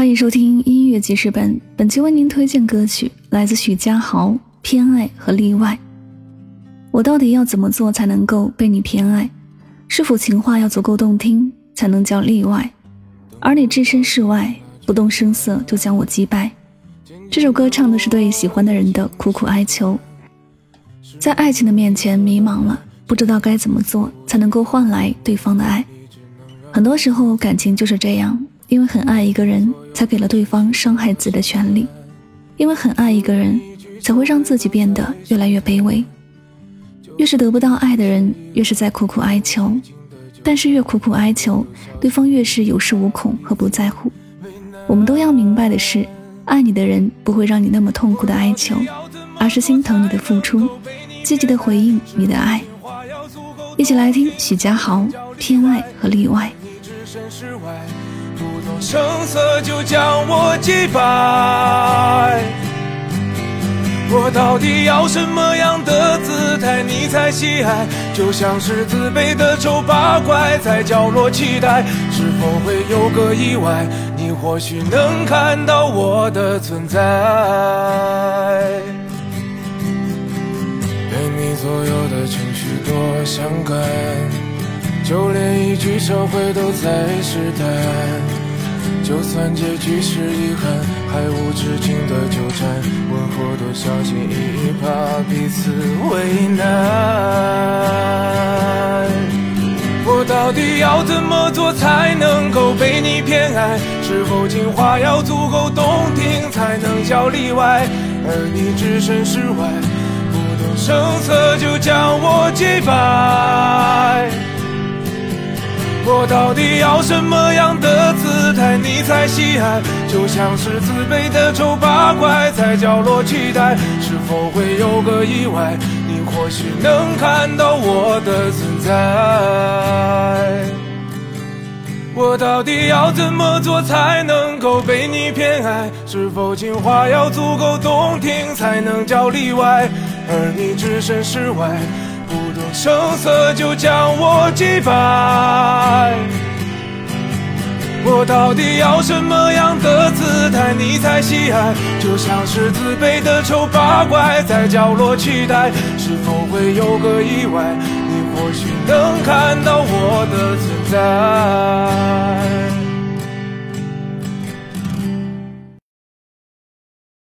欢迎收听音乐记事本，本期为您推荐歌曲来自许佳豪，《偏爱和例外》。我到底要怎么做才能够被你偏爱？是否情话要足够动听才能叫例外？而你置身事外，不动声色就将我击败。这首歌唱的是对喜欢的人的苦苦哀求，在爱情的面前迷茫了，不知道该怎么做才能够换来对方的爱。很多时候，感情就是这样。因为很爱一个人，才给了对方伤害自己的权利；因为很爱一个人，才会让自己变得越来越卑微。越是得不到爱的人，越是在苦苦哀求；但是越苦苦哀求，对方越是有恃无恐和不在乎。我们都要明白的是，爱你的人不会让你那么痛苦的哀求，而是心疼你的付出，积极的回应你的爱。一起来听许家豪《偏爱和例外》。不动声色就将我击败，我到底要什么样的姿态你才喜爱？就像是自卑的丑八怪，在角落期待，是否会有个意外？你或许能看到我的存在。被你左右的情绪多伤感，就连一句撤回都在试探。就算结局是遗憾，还无止境的纠缠，问候多小心翼翼，怕彼此为难。我到底要怎么做才能够被你偏爱？是否情话要足够动听才能叫例外？而你置身事外，不动声色就将我击败。我到底要什么样的姿态你才喜爱？就像是自卑的丑八怪，在角落期待，是否会有个意外？你或许能看到我的存在。我到底要怎么做才能够被你偏爱？是否情话要足够动听才能叫例外？而你置身事外。不动声色就将我击败，到底要什么样的姿态你才喜爱？就像是自卑的丑八怪，在角落期待，是否会有个意外？你或许能看到我的存在。